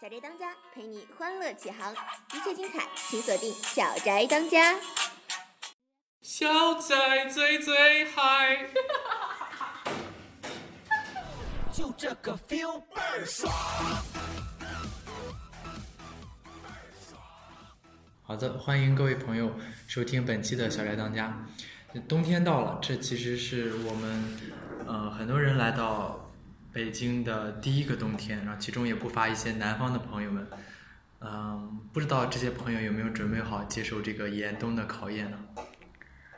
小宅当家陪你欢乐启航，一切精彩请锁定小宅当家。小宅最最嗨，就这个 feel 倍儿爽。好的，欢迎各位朋友收听本期的小宅当家。冬天到了，这其实是我们呃很多人来到北京的第一个冬天，然后其中也不乏一些南方的朋友们。嗯，不知道这些朋友有没有准备好接受这个严冬的考验呢？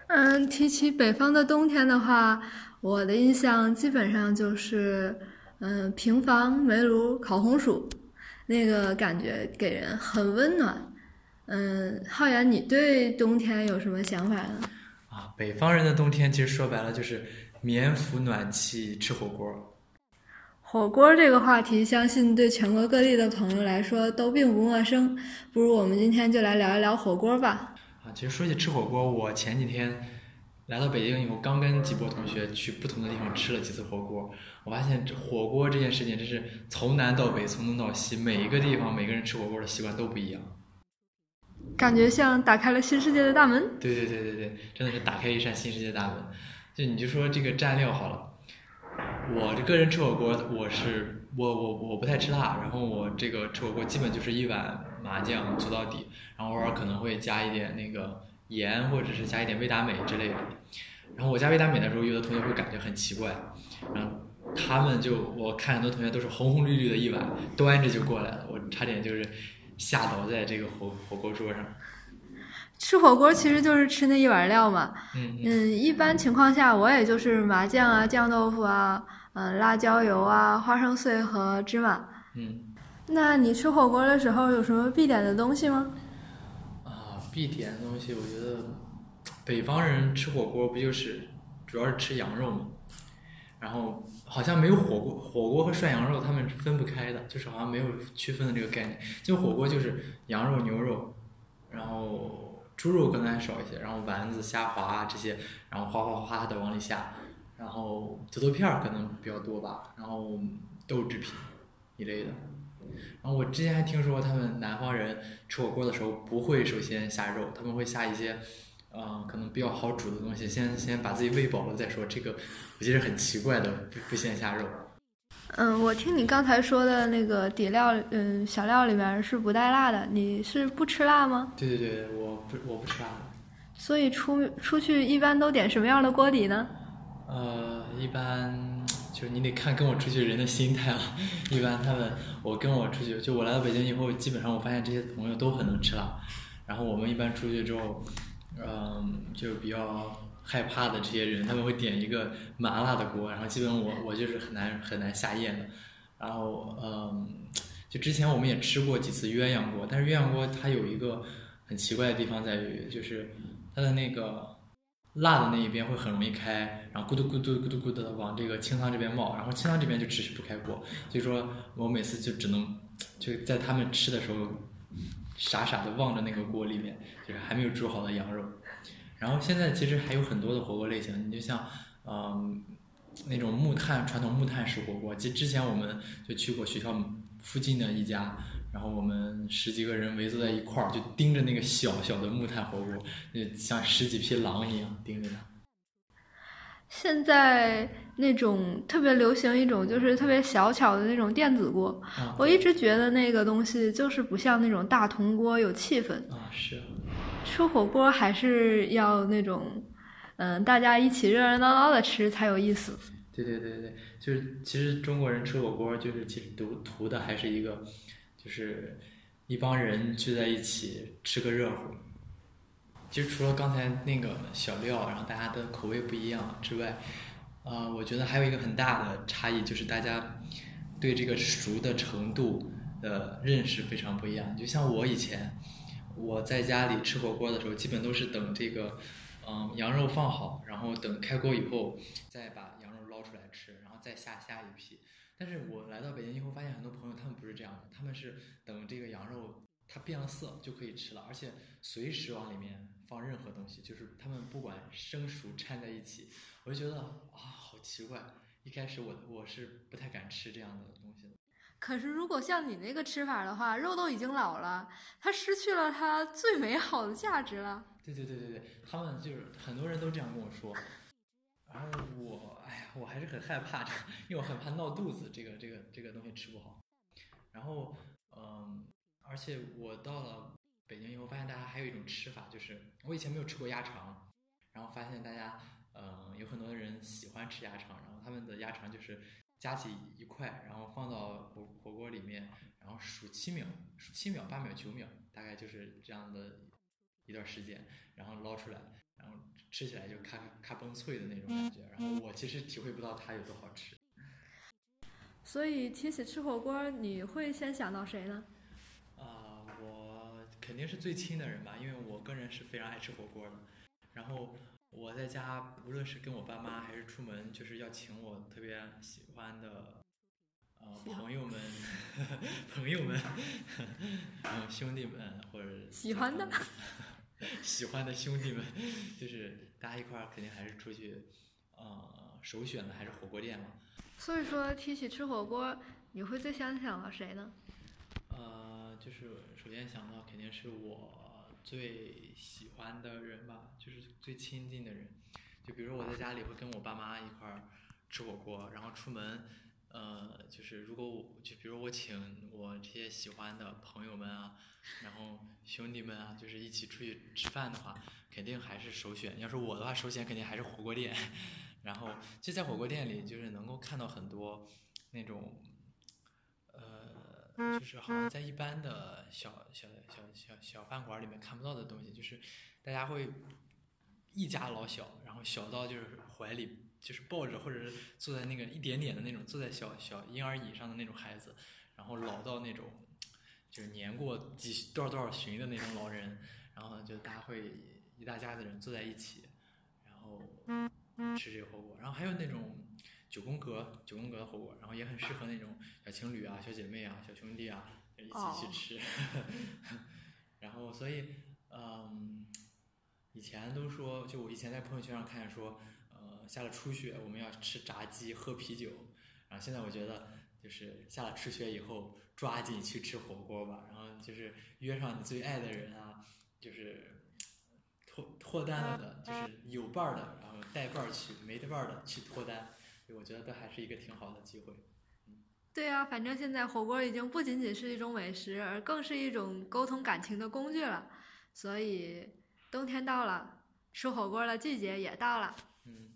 嗯，提起北方的冬天的话，我的印象基本上就是，嗯，平房、煤炉、烤红薯，那个感觉给人很温暖。嗯，浩然，你对冬天有什么想法呢？啊，北方人的冬天其实说白了就是棉服暖气吃火锅。火锅这个话题，相信对全国各地的朋友来说都并不陌生。不如我们今天就来聊一聊火锅吧。啊，其实说起吃火锅，我前几天来到北京以后，刚跟几波同学去不同的地方吃了几次火锅，我发现这火锅这件事情真是从南到北，从东到西，每一个地方每个人吃火锅的习惯都不一样。感觉像打开了新世界的大门。对对对对对，真的是打开一扇新世界大门。就你就说这个蘸料好了，我这个人吃火锅，我是我我我不太吃辣，然后我这个吃火锅基本就是一碗麻酱做到底，然后偶尔可能会加一点那个盐，或者是加一点味达美之类的。然后我加味达美的时候，有的同学会感觉很奇怪，然后他们就我看很多同学都是红红绿绿的一碗端着就过来了，我差点就是吓倒在这个火火锅桌上。吃火锅其实就是吃那一碗料嘛。嗯嗯嗯，一般情况下我也就是麻酱啊、酱豆腐啊、嗯、辣椒油啊、花生碎和芝麻。嗯。那你吃火锅的时候有什么必点的东西吗？啊，必点的东西，我觉得北方人吃火锅不就是主要是吃羊肉嘛，然后好像没有火锅，火锅和涮羊肉他们是分不开的，就是好像没有区分的这个概念。就火锅就是羊肉、牛肉，然后猪肉可能还少一些，然后丸子、虾滑啊这些，然后哗哗哗的往里下，然后土豆片儿可能比较多吧，然后豆制品一类的。然后我之前还听说，他们南方人吃火锅的时候不会首先下肉，他们会下一些，呃，可能比较好煮的东西，先先把自己喂饱了再说。这个我觉得很奇怪的，不不先下肉。嗯，我听你刚才说的那个底料，嗯，小料里面是不带辣的，你是不吃辣吗？对对对，我不我不吃辣的。所以出出去一般都点什么样的锅底呢？呃，一般就是你得看跟我出去人的心态了。一般他们，我跟我出去，就我来到北京以后，基本上我发现这些朋友都很能吃辣。然后我们一般出去之后，嗯，就比较害怕的这些人，他们会点一个麻辣的锅，然后基本我我就是很难很难下咽的。然后嗯，就之前我们也吃过几次鸳鸯锅，但是鸳鸯锅它有一个很奇怪的地方在于，就是它的那个。辣的那一边会很容易开，然后咕嘟咕嘟咕嘟咕嘟的往这个清汤这边冒，然后清汤这边就迟迟不开锅，所以说我每次就只能就在他们吃的时候，傻傻的望着那个锅里面，就是还没有煮好的羊肉。然后现在其实还有很多的火锅类型，你就像嗯那种木炭传统木炭式火锅，其实之前我们就去过学校附近的一家。然后我们十几个人围坐在一块儿，就盯着那个小小的木炭火锅，那像十几匹狼一样盯着它。现在那种特别流行一种就是特别小巧的那种电子锅，啊、我一直觉得那个东西就是不像那种大铜锅有气氛。啊，是。吃火锅还是要那种，嗯，大家一起热热闹闹的吃才有意思。对对对对，就是其实中国人吃火锅，就是其实图图的还是一个。就是一帮人聚在一起吃个热乎。其实除了刚才那个小料，然后大家的口味不一样之外，呃，我觉得还有一个很大的差异，就是大家对这个熟的程度的认识非常不一样。就像我以前我在家里吃火锅的时候，基本都是等这个嗯羊肉放好，然后等开锅以后再把捞出来吃，然后再下下一批。但是我来到北京以后，发现很多朋友他们不是这样的，他们是等这个羊肉它变了色就可以吃了，而且随时往里面放任何东西，就是他们不管生熟掺在一起，我就觉得啊好奇怪。一开始我我是不太敢吃这样的东西的。可是如果像你那个吃法的话，肉都已经老了，它失去了它最美好的价值了。对对对对对，他们就是很多人都这样跟我说，然后我我还是很害怕这个，因为我很怕闹肚子，这个这个这个东西吃不好。然后嗯，而且我到了北京以后，发现大家还有一种吃法，就是我以前没有吃过鸭肠，然后发现大家嗯有很多人喜欢吃鸭肠，然后他们的鸭肠就是夹起一块，然后放到火火锅里面，然后数七秒，数七秒、八秒、九秒，大概就是这样的一段时间，然后捞出来，然后吃起来就咔咔咔嘣脆的那种感觉。然后我其实体会不到它有多好吃。所以提起吃火锅，你会先想到谁呢？啊、我肯定是最亲的人吧，因为我个人是非常爱吃火锅的。然后我在家，无论是跟我爸妈还是出门，就是要请我特别喜欢的呃朋友们、朋友们、嗯兄弟们或者喜欢的 喜欢的兄弟们，就是大家一块儿肯定还是出去，呃，首选的还是火锅店嘛。所以说，提起吃火锅，你会最先想到谁呢？呃，就是首先想到肯定是我最喜欢的人吧，就是最亲近的人。就比如我在家里会跟我爸妈一块儿吃火锅，然后出门，呃，就是如果我就比如我请我这些喜欢的朋友们啊，然后兄弟们啊，就是一起出去吃饭的话，肯定还是首选。要是我的话，首选肯定还是火锅店。然后就在火锅店里，就是能够看到很多那种。呃，就是好像在一般的小小小小小饭馆里面看不到的东西，就是大家会一家老小，然后小到就是怀里就是抱着或者是坐在那个一点点的那种坐在小小婴儿椅上的那种孩子，然后老到那种就是年过几多少多少旬的那种老人，然后就大家会一大家子人坐在一起，然后吃这个火锅，然后还有那种九宫格九宫格的火锅，然后也很适合那种小情侣啊、小姐妹啊、小兄弟啊一起哦去吃。然后所以嗯，以前都说，就我以前在朋友圈上看见说，呃，下了初雪我们要吃炸鸡、喝啤酒，然后现在我觉得就是下了初雪以后，抓紧去吃火锅吧，然后就是约上你最爱的人啊，就是脱脱单了的，就是有伴儿的，然后带伴儿去，没得伴儿的去脱单，所以我觉得都还是一个挺好的机会。对啊，反正现在火锅已经不仅仅是一种美食，而更是一种沟通感情的工具了。所以冬天到了，吃火锅的季节也到了。嗯，